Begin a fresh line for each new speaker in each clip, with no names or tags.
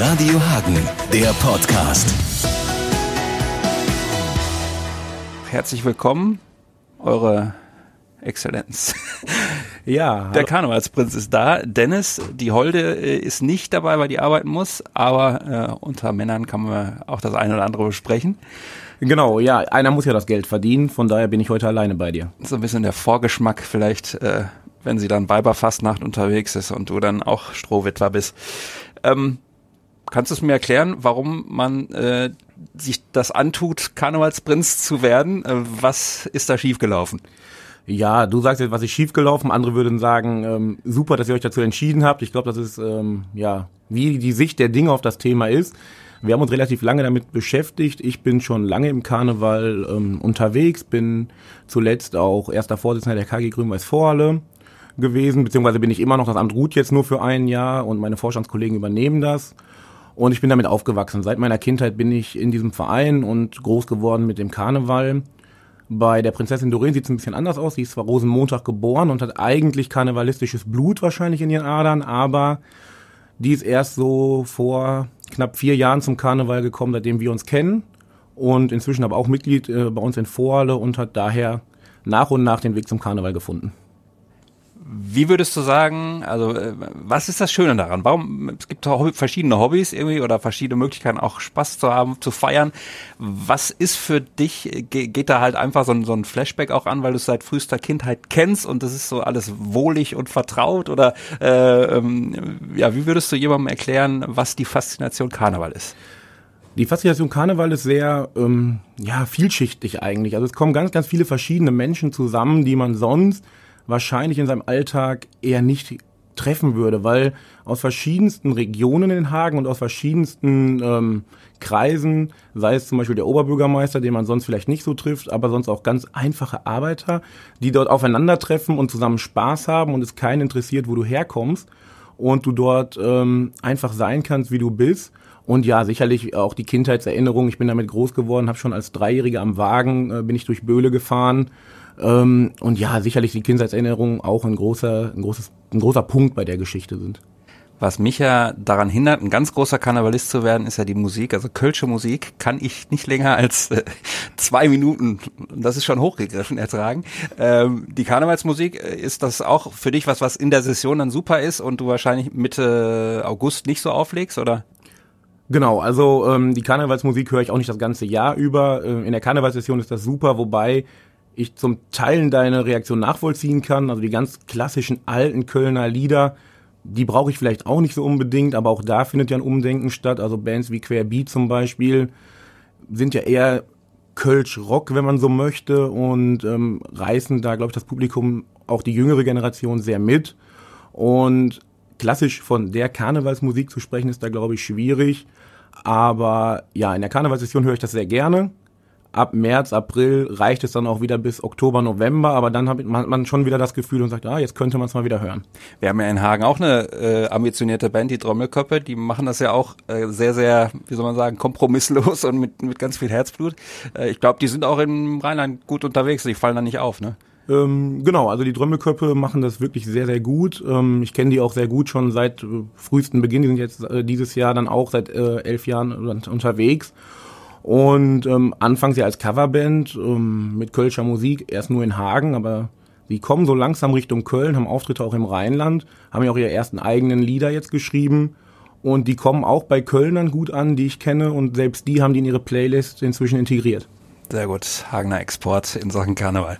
Radio Hagen, der Podcast.
Herzlich willkommen, eure Exzellenz.
Ja,
Der Karnevalsprinz ist da. Dennis, die Holde äh, ist nicht dabei, weil die arbeiten muss, aber äh, unter Männern kann man auch das eine oder andere besprechen.
genau, ja, einer muss ja das Geld verdienen, von daher bin ich heute alleine bei dir.
So ein bisschen der Vorgeschmack vielleicht, äh, wenn sie dann Weiberfastnacht unterwegs ist und du dann auch Strohwitwer bist. Ähm, kannst du es mir erklären, warum man äh, sich das antut, Karnevalsprinz zu werden? Äh, was ist da schiefgelaufen?
Ja, du sagst jetzt, was ist schiefgelaufen, andere würden sagen, ähm, super, dass ihr euch dazu entschieden habt. Ich glaube, das ist, ähm, ja, wie die Sicht der Dinge auf das Thema ist. Wir haben uns relativ lange damit beschäftigt. Ich bin schon lange im Karneval ähm, unterwegs, bin zuletzt auch erster Vorsitzender der KG Grün-Weiß-Vorhalle gewesen, beziehungsweise bin ich immer noch, das Amt ruht jetzt nur für ein Jahr und meine Vorstandskollegen übernehmen das. Und ich bin damit aufgewachsen. Seit meiner Kindheit bin ich in diesem Verein und groß geworden mit dem Karneval. Bei der Prinzessin Doreen sieht es ein bisschen anders aus. Sie ist zwar Rosenmontag geboren und hat eigentlich karnevalistisches Blut wahrscheinlich in ihren Adern, aber die ist erst so vor knapp vier Jahren zum Karneval gekommen, seitdem wir uns kennen. Und inzwischen aber auch Mitglied äh, bei uns in Vorhalle und hat daher nach und nach den Weg zum Karneval gefunden.
Wie würdest du sagen, also äh, was ist das Schöne daran? Warum, es gibt verschiedene Hobbys irgendwie oder verschiedene Möglichkeiten auch Spaß zu haben, zu feiern. Was ist für dich, ge geht da halt einfach so ein, so ein Flashback auch an, weil du es seit frühester Kindheit kennst und das ist so alles wohlig und vertraut oder äh, ähm, ja, wie würdest du jemandem erklären, was die Faszination Karneval ist?
Die Faszination Karneval ist sehr ähm, ja, vielschichtig eigentlich. Also es kommen ganz, ganz viele verschiedene Menschen zusammen, die man sonst wahrscheinlich in seinem Alltag eher nicht treffen würde, weil aus verschiedensten Regionen in Hagen und aus verschiedensten ähm, Kreisen, sei es zum Beispiel der Oberbürgermeister, den man sonst vielleicht nicht so trifft, aber sonst auch ganz einfache Arbeiter, die dort aufeinandertreffen und zusammen Spaß haben und es keinen interessiert, wo du herkommst und du dort ähm, einfach sein kannst, wie du bist. Und ja, sicherlich auch die Kindheitserinnerung. Ich bin damit groß geworden, habe schon als Dreijähriger am Wagen, äh, bin ich durch Böhle gefahren. Ähm, und ja, sicherlich die Kindheitserinnerungen auch ein großer, ein, großes, ein großer Punkt bei der Geschichte sind.
Was mich ja daran hindert, ein ganz großer Karnevalist zu werden, ist ja die Musik. Also Kölsche Musik kann ich nicht länger als äh, zwei Minuten, das ist schon hochgegriffen, ertragen. Ähm, die Karnevalsmusik, äh, ist das auch für dich was, was in der Session dann super ist und du wahrscheinlich Mitte August nicht so auflegst, oder?
Genau, also ähm, die Karnevalsmusik höre ich auch nicht das ganze Jahr über. Äh, in der Karnevalssession ist das super, wobei ich zum Teil deine Reaktion nachvollziehen kann. Also die ganz klassischen alten Kölner Lieder, die brauche ich vielleicht auch nicht so unbedingt, aber auch da findet ja ein Umdenken statt. Also Bands wie Querbeat zum Beispiel sind ja eher Kölsch Rock, wenn man so möchte, und ähm, reißen da, glaube ich, das Publikum, auch die jüngere Generation sehr mit. Und klassisch von der Karnevalsmusik zu sprechen, ist da, glaube ich, schwierig. Aber ja, in der Karnevalssession höre ich das sehr gerne. Ab März, April reicht es dann auch wieder bis Oktober, November, aber dann hat man schon wieder das Gefühl und sagt, ah, jetzt könnte man es mal wieder hören.
Wir haben ja in Hagen auch eine äh, ambitionierte Band, die Trommelköppe, die machen das ja auch äh, sehr, sehr, wie soll man sagen, kompromisslos und mit, mit ganz viel Herzblut. Äh, ich glaube, die sind auch im Rheinland gut unterwegs, die fallen da nicht auf, ne?
Ähm, genau, also die Drömmelköppe machen das wirklich sehr, sehr gut. Ähm, ich kenne die auch sehr gut schon seit äh, frühesten Beginn. Die sind jetzt äh, dieses Jahr dann auch seit äh, elf Jahren unterwegs. Und ähm, anfangs ja als Coverband ähm, mit Kölscher Musik, erst nur in Hagen, aber sie kommen so langsam Richtung Köln, haben Auftritte auch im Rheinland, haben ja auch ihre ersten eigenen Lieder jetzt geschrieben. Und die kommen auch bei Kölnern gut an, die ich kenne. Und selbst die haben die in ihre Playlist inzwischen integriert.
Sehr gut, Hagener Export in Sachen Karneval.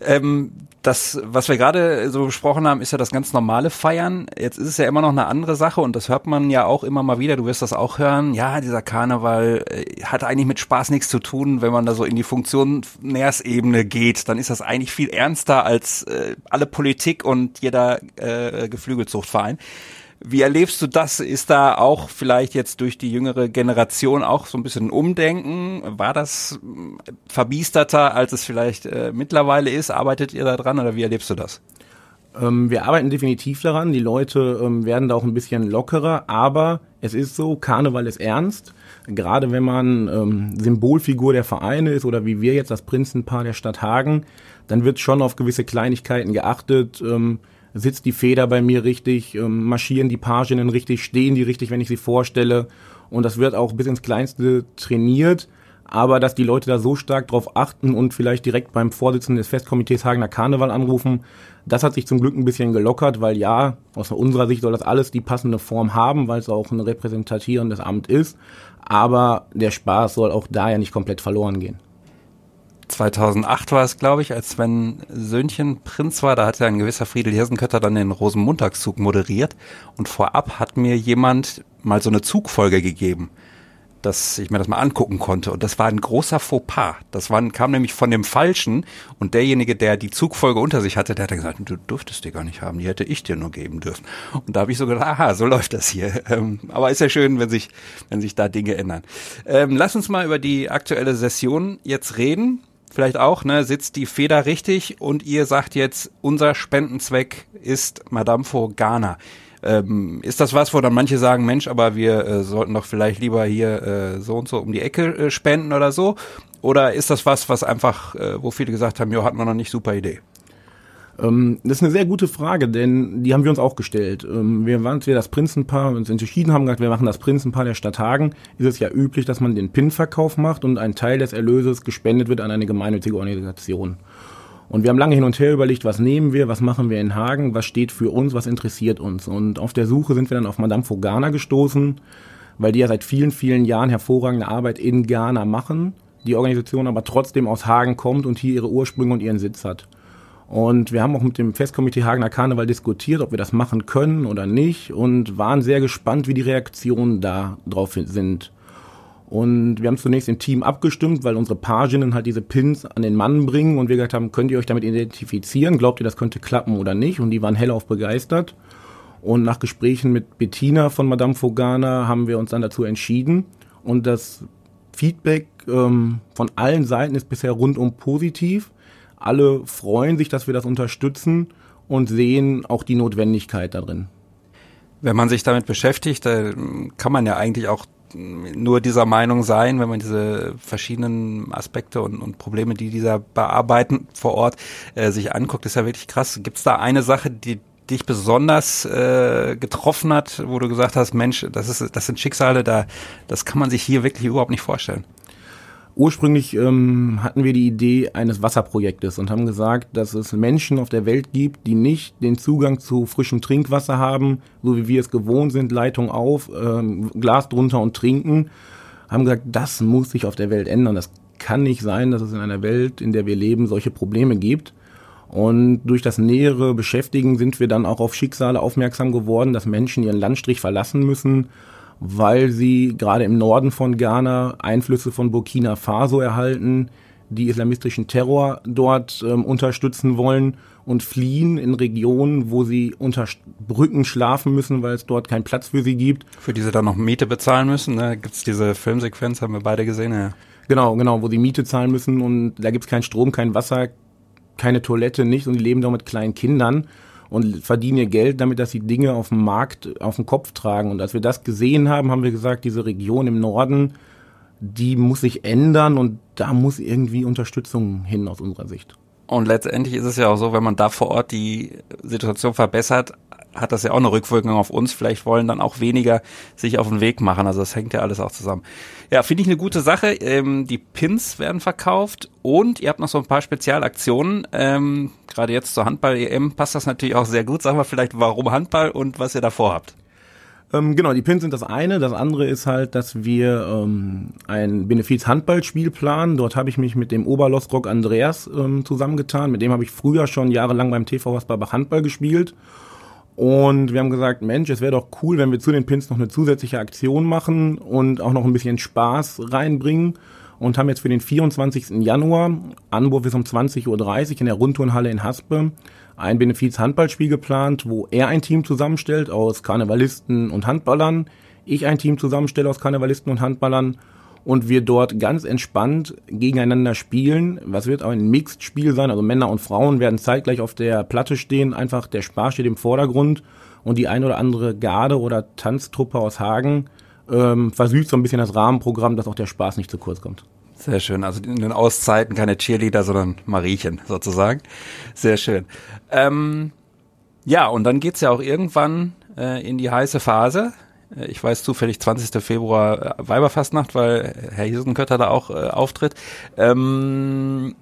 Ähm, das, was wir gerade so besprochen haben, ist ja das ganz normale Feiern. Jetzt ist es ja immer noch eine andere Sache und das hört man ja auch immer mal wieder. Du wirst das auch hören. Ja, dieser Karneval äh, hat eigentlich mit Spaß nichts zu tun, wenn man da so in die Funktionärsebene geht. Dann ist das eigentlich viel ernster als äh, alle Politik und jeder äh, Geflügelzuchtverein. Wie erlebst du das? Ist da auch vielleicht jetzt durch die jüngere Generation auch so ein bisschen Umdenken? War das äh, verbiesterter, als es vielleicht äh, mittlerweile ist? Arbeitet ihr da dran oder wie erlebst du das?
Ähm, wir arbeiten definitiv daran. Die Leute ähm, werden da auch ein bisschen lockerer, aber es ist so, Karneval ist ernst. Gerade wenn man ähm, Symbolfigur der Vereine ist oder wie wir jetzt das Prinzenpaar der Stadt Hagen, dann wird schon auf gewisse Kleinigkeiten geachtet. Sitzt die Feder bei mir richtig, ähm, marschieren die Paginnen richtig, stehen die richtig, wenn ich sie vorstelle. Und das wird auch bis ins Kleinste trainiert. Aber dass die Leute da so stark drauf achten und vielleicht direkt beim Vorsitzenden des Festkomitees Hagener Karneval anrufen, das hat sich zum Glück ein bisschen gelockert, weil ja, aus unserer Sicht soll das alles die passende Form haben, weil es auch ein repräsentierendes Amt ist. Aber der Spaß soll auch da ja nicht komplett verloren gehen.
2008 war es, glaube ich, als Sven Söhnchen Prinz war, da hat ja ein gewisser Friedel Hirsenkötter dann den Rosenmontagszug moderiert und vorab hat mir jemand mal so eine Zugfolge gegeben, dass ich mir das mal angucken konnte und das war ein großer Fauxpas. Das war, kam nämlich von dem Falschen und derjenige, der die Zugfolge unter sich hatte, der hat gesagt, du durftest die gar nicht haben, die hätte ich dir nur geben dürfen. Und da habe ich so gedacht, aha, so läuft das hier. Ähm, aber ist ja schön, wenn sich, wenn sich da Dinge ändern. Ähm, lass uns mal über die aktuelle Session jetzt reden vielleicht auch, ne, sitzt die Feder richtig und ihr sagt jetzt, unser Spendenzweck ist Madame Ghana. Ähm, ist das was, wo dann manche sagen, Mensch, aber wir äh, sollten doch vielleicht lieber hier äh, so und so um die Ecke äh, spenden oder so? Oder ist das was, was einfach, äh, wo viele gesagt haben, ja, hat man noch nicht super Idee?
Ähm, das ist eine sehr gute Frage, denn die haben wir uns auch gestellt. Ähm, wir waren wir das Prinzenpaar, uns entschieden haben, gesagt, wir machen das Prinzenpaar der Stadt Hagen. Ist es ja üblich, dass man den PIN-Verkauf macht und ein Teil des Erlöses gespendet wird an eine gemeinnützige Organisation. Und wir haben lange hin und her überlegt, was nehmen wir, was machen wir in Hagen, was steht für uns, was interessiert uns. Und auf der Suche sind wir dann auf Madame Fogana gestoßen, weil die ja seit vielen, vielen Jahren hervorragende Arbeit in Ghana machen, die Organisation aber trotzdem aus Hagen kommt und hier ihre Ursprünge und ihren Sitz hat. Und wir haben auch mit dem Festkomitee Hagener Karneval diskutiert, ob wir das machen können oder nicht und waren sehr gespannt, wie die Reaktionen da drauf sind. Und wir haben zunächst im Team abgestimmt, weil unsere Paginnen halt diese Pins an den Mann bringen und wir gesagt haben, könnt ihr euch damit identifizieren? Glaubt ihr, das könnte klappen oder nicht? Und die waren hellauf begeistert. Und nach Gesprächen mit Bettina von Madame Fogana haben wir uns dann dazu entschieden. Und das Feedback ähm, von allen Seiten ist bisher rundum positiv. Alle freuen sich, dass wir das unterstützen und sehen auch die Notwendigkeit darin.
Wenn man sich damit beschäftigt, kann man ja eigentlich auch nur dieser Meinung sein, wenn man diese verschiedenen Aspekte und, und Probleme, die dieser bearbeiten vor Ort, äh, sich anguckt, ist ja wirklich krass. Gibt es da eine Sache, die dich besonders äh, getroffen hat, wo du gesagt hast, Mensch, das ist, das sind Schicksale, da, das kann man sich hier wirklich überhaupt nicht vorstellen?
Ursprünglich ähm, hatten wir die Idee eines Wasserprojektes und haben gesagt, dass es Menschen auf der Welt gibt, die nicht den Zugang zu frischem Trinkwasser haben, so wie wir es gewohnt sind, Leitung auf, ähm, Glas drunter und trinken. Haben gesagt, das muss sich auf der Welt ändern. Das kann nicht sein, dass es in einer Welt, in der wir leben, solche Probleme gibt. Und durch das nähere Beschäftigen sind wir dann auch auf Schicksale aufmerksam geworden, dass Menschen ihren Landstrich verlassen müssen weil sie gerade im Norden von Ghana Einflüsse von Burkina Faso erhalten, die islamistischen Terror dort ähm, unterstützen wollen und fliehen in Regionen, wo sie unter Brücken schlafen müssen, weil es dort keinen Platz für sie gibt.
Für die sie dann noch Miete bezahlen müssen. Ne? Gibt es diese Filmsequenz, haben wir beide gesehen, ja.
Genau, genau, wo sie Miete zahlen müssen und da gibt es keinen Strom, kein Wasser, keine Toilette, nicht und die leben da mit kleinen Kindern und verdienen ihr Geld damit, dass sie Dinge auf dem Markt auf den Kopf tragen. Und als wir das gesehen haben, haben wir gesagt, diese Region im Norden, die muss sich ändern und da muss irgendwie Unterstützung hin aus unserer Sicht.
Und letztendlich ist es ja auch so, wenn man da vor Ort die Situation verbessert, hat das ja auch eine Rückwirkung auf uns. Vielleicht wollen dann auch weniger sich auf den Weg machen. Also das hängt ja alles auch zusammen. Ja, finde ich eine gute Sache. Ähm, die Pins werden verkauft und ihr habt noch so ein paar Spezialaktionen. Ähm, Gerade jetzt zur Handball-EM passt das natürlich auch sehr gut. Sagen wir vielleicht, warum Handball und was ihr davor habt.
Ähm, genau, die Pins sind das eine. Das andere ist halt, dass wir ähm, ein Benefiz-Handballspiel planen. Dort habe ich mich mit dem Oberlostrock Andreas ähm, zusammengetan. Mit dem habe ich früher schon jahrelang beim TV Hasbarbach Handball gespielt. Und wir haben gesagt, Mensch, es wäre doch cool, wenn wir zu den Pins noch eine zusätzliche Aktion machen und auch noch ein bisschen Spaß reinbringen. Und haben jetzt für den 24. Januar, Anwurf ist um 20.30 Uhr in der Rundturnhalle in Haspe, ein Benefiz-Handballspiel geplant, wo er ein Team zusammenstellt aus Karnevalisten und Handballern, ich ein Team zusammenstelle aus Karnevalisten und Handballern und wir dort ganz entspannt gegeneinander spielen. Was wird auch ein Mixed-Spiel sein, also Männer und Frauen werden zeitgleich auf der Platte stehen, einfach der Spaß steht im Vordergrund und die ein oder andere Garde oder Tanztruppe aus Hagen ähm, versüßt so ein bisschen das Rahmenprogramm, dass auch der Spaß nicht zu kurz kommt.
Sehr schön. Also in den Auszeiten keine Cheerleader, sondern Mariechen sozusagen. Sehr schön. Ähm Ja, und dann geht's ja auch irgendwann äh, in die heiße Phase. Äh, ich weiß zufällig 20. Februar äh, Weiberfastnacht, weil Herr Hiesenkötter da auch äh, auftritt. Ähm,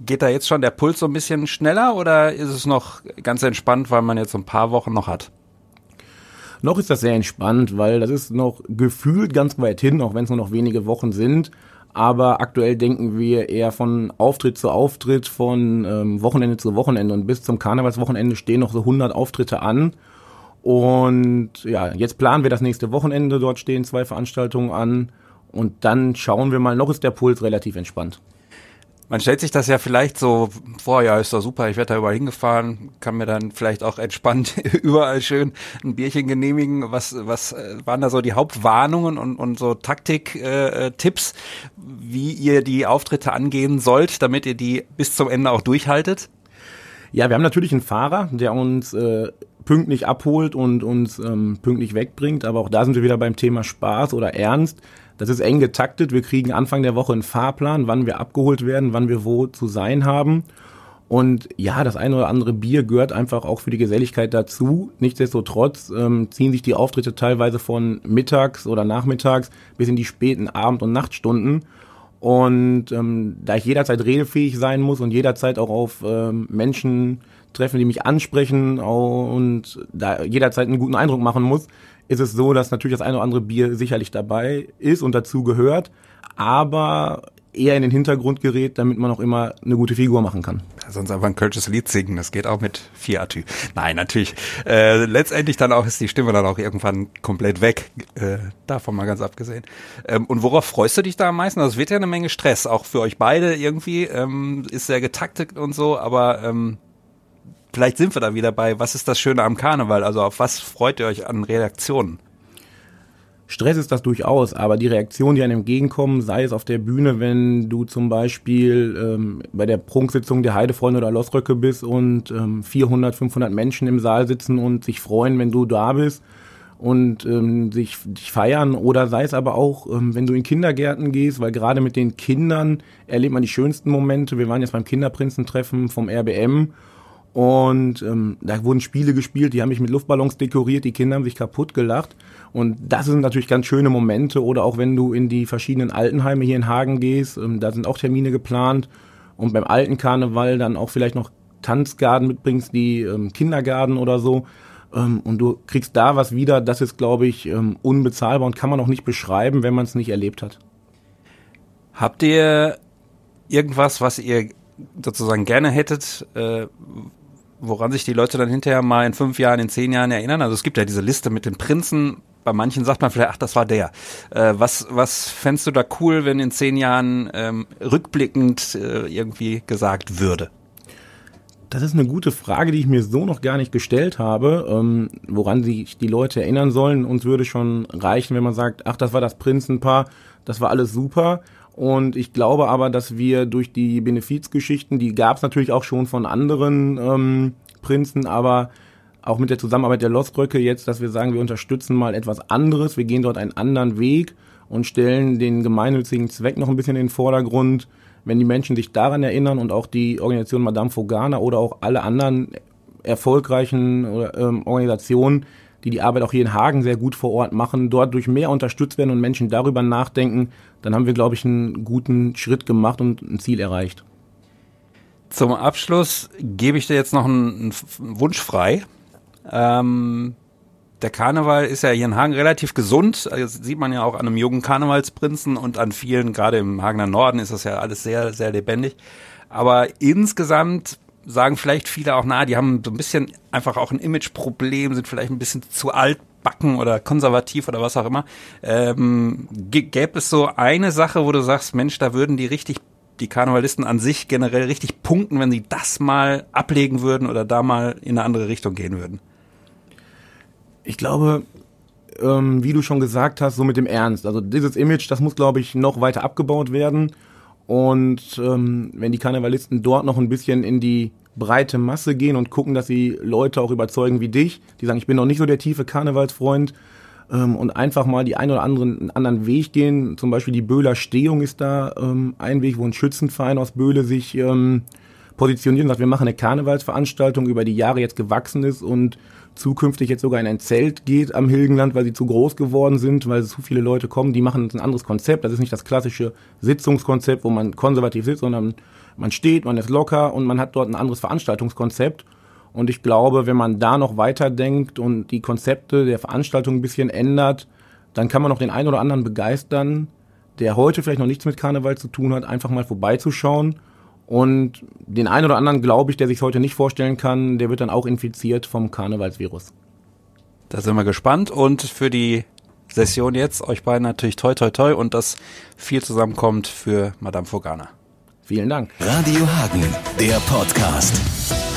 geht da jetzt schon der Puls so ein bisschen schneller oder ist es noch ganz entspannt, weil man jetzt ein paar Wochen noch hat?
Noch ist das sehr entspannt, weil das ist noch gefühlt ganz weit hin, auch wenn es nur noch wenige Wochen sind. Aber aktuell denken wir eher von Auftritt zu Auftritt, von ähm, Wochenende zu Wochenende. Und bis zum Karnevalswochenende stehen noch so 100 Auftritte an. Und ja, jetzt planen wir das nächste Wochenende. Dort stehen zwei Veranstaltungen an. Und dann schauen wir mal, noch ist der Puls relativ entspannt.
Man stellt sich das ja vielleicht so vor, ja, ist doch super, ich werde da überall hingefahren, kann mir dann vielleicht auch entspannt überall schön ein Bierchen genehmigen. Was, was äh, waren da so die Hauptwarnungen und, und so Taktik-Tipps, äh, wie ihr die Auftritte angehen sollt, damit ihr die bis zum Ende auch durchhaltet?
Ja, wir haben natürlich einen Fahrer, der uns äh, pünktlich abholt und uns ähm, pünktlich wegbringt. Aber auch da sind wir wieder beim Thema Spaß oder Ernst. Das ist eng getaktet. Wir kriegen Anfang der Woche einen Fahrplan, wann wir abgeholt werden, wann wir wo zu sein haben. Und ja, das eine oder andere Bier gehört einfach auch für die Geselligkeit dazu. Nichtsdestotrotz ähm, ziehen sich die Auftritte teilweise von mittags oder nachmittags bis in die späten Abend- und Nachtstunden. Und ähm, da ich jederzeit redefähig sein muss und jederzeit auch auf ähm, Menschen treffen, die mich ansprechen und da jederzeit einen guten Eindruck machen muss, ist es so, dass natürlich das eine oder andere Bier sicherlich dabei ist und dazu gehört, aber eher in den Hintergrund gerät, damit man auch immer eine gute Figur machen kann.
Sonst einfach ein kölsches Lied singen, das geht auch mit vier Atü. Nein, natürlich. Äh, letztendlich dann auch ist die Stimme dann auch irgendwann komplett weg, äh, davon mal ganz abgesehen. Ähm, und worauf freust du dich da am meisten? Das also wird ja eine Menge Stress, auch für euch beide irgendwie, ähm, ist sehr getaktet und so, aber ähm, vielleicht sind wir da wieder bei, was ist das Schöne am Karneval? Also auf was freut ihr euch an Reaktionen?
Stress ist das durchaus, aber die Reaktionen, die einem entgegenkommen, sei es auf der Bühne, wenn du zum Beispiel ähm, bei der Prunksitzung der Heidefreunde oder Losröcke bist und ähm, 400, 500 Menschen im Saal sitzen und sich freuen, wenn du da bist und ähm, sich dich feiern oder sei es aber auch, ähm, wenn du in Kindergärten gehst, weil gerade mit den Kindern erlebt man die schönsten Momente. Wir waren jetzt beim Kinderprinzentreffen vom RBM und ähm, da wurden Spiele gespielt, die haben mich mit Luftballons dekoriert, die Kinder haben sich kaputt gelacht. Und das sind natürlich ganz schöne Momente. Oder auch wenn du in die verschiedenen Altenheime hier in Hagen gehst, ähm, da sind auch Termine geplant. Und beim alten Karneval dann auch vielleicht noch Tanzgarden mitbringst, die ähm, Kindergarten oder so. Ähm, und du kriegst da was wieder, das ist, glaube ich, ähm, unbezahlbar und kann man auch nicht beschreiben, wenn man es nicht erlebt hat.
Habt ihr irgendwas, was ihr sozusagen gerne hättet, äh, woran sich die Leute dann hinterher mal in fünf Jahren, in zehn Jahren erinnern. Also es gibt ja diese Liste mit den Prinzen. Bei manchen sagt man vielleicht, ach, das war der. Äh, was, was fändest du da cool, wenn in zehn Jahren ähm, rückblickend äh, irgendwie gesagt würde?
Das ist eine gute Frage, die ich mir so noch gar nicht gestellt habe, ähm, woran sich die Leute erinnern sollen. Uns würde schon reichen, wenn man sagt, ach, das war das Prinzenpaar, das war alles super. Und ich glaube aber, dass wir durch die Benefizgeschichten, die gab es natürlich auch schon von anderen ähm, Prinzen, aber auch mit der Zusammenarbeit der Losbröcke jetzt, dass wir sagen, wir unterstützen mal etwas anderes, wir gehen dort einen anderen Weg und stellen den gemeinnützigen Zweck noch ein bisschen in den Vordergrund. Wenn die Menschen sich daran erinnern und auch die Organisation Madame Fogana oder auch alle anderen erfolgreichen ähm, Organisationen, die die Arbeit auch hier in Hagen sehr gut vor Ort machen, dort durch mehr unterstützt werden und Menschen darüber nachdenken, dann haben wir, glaube ich, einen guten Schritt gemacht und ein Ziel erreicht.
Zum Abschluss gebe ich dir jetzt noch einen, Wunsch frei. Ähm, der Karneval ist ja hier in Hagen relativ gesund. Das sieht man ja auch an einem jungen Karnevalsprinzen und an vielen, gerade im Hagener Norden ist das ja alles sehr, sehr lebendig. Aber insgesamt sagen vielleicht viele auch, na, die haben so ein bisschen einfach auch ein Imageproblem, sind vielleicht ein bisschen zu altbacken oder konservativ oder was auch immer. Ähm, gäbe es so eine Sache, wo du sagst, Mensch, da würden die richtig, die Karnevalisten an sich generell richtig punkten, wenn sie das mal ablegen würden oder da mal in eine andere Richtung gehen würden?
Ich glaube, ähm, wie du schon gesagt hast, so mit dem Ernst. Also dieses Image, das muss, glaube ich, noch weiter abgebaut werden. Und ähm, wenn die Karnevalisten dort noch ein bisschen in die breite Masse gehen und gucken, dass sie Leute auch überzeugen wie dich, die sagen, ich bin noch nicht so der tiefe Karnevalsfreund, ähm, und einfach mal die ein oder anderen einen anderen Weg gehen. Zum Beispiel die Böhler Stehung ist da ähm, ein Weg, wo ein Schützenverein aus Böhle sich ähm, positioniert und sagt, wir machen eine Karnevalsveranstaltung, über die Jahre jetzt gewachsen ist und zukünftig jetzt sogar in ein Zelt geht am Hilgenland, weil sie zu groß geworden sind, weil zu viele Leute kommen, die machen ein anderes Konzept. Das ist nicht das klassische Sitzungskonzept, wo man konservativ sitzt, sondern man steht, man ist locker und man hat dort ein anderes Veranstaltungskonzept. Und ich glaube, wenn man da noch weiterdenkt und die Konzepte der Veranstaltung ein bisschen ändert, dann kann man noch den einen oder anderen begeistern, der heute vielleicht noch nichts mit Karneval zu tun hat, einfach mal vorbeizuschauen. Und den einen oder anderen, glaube ich, der sich heute nicht vorstellen kann, der wird dann auch infiziert vom Karnevalsvirus.
Da sind wir gespannt und für die Session jetzt euch beiden natürlich toi toi toi und dass viel zusammenkommt für Madame Fogana.
Vielen Dank.
Radio Hagen, der Podcast.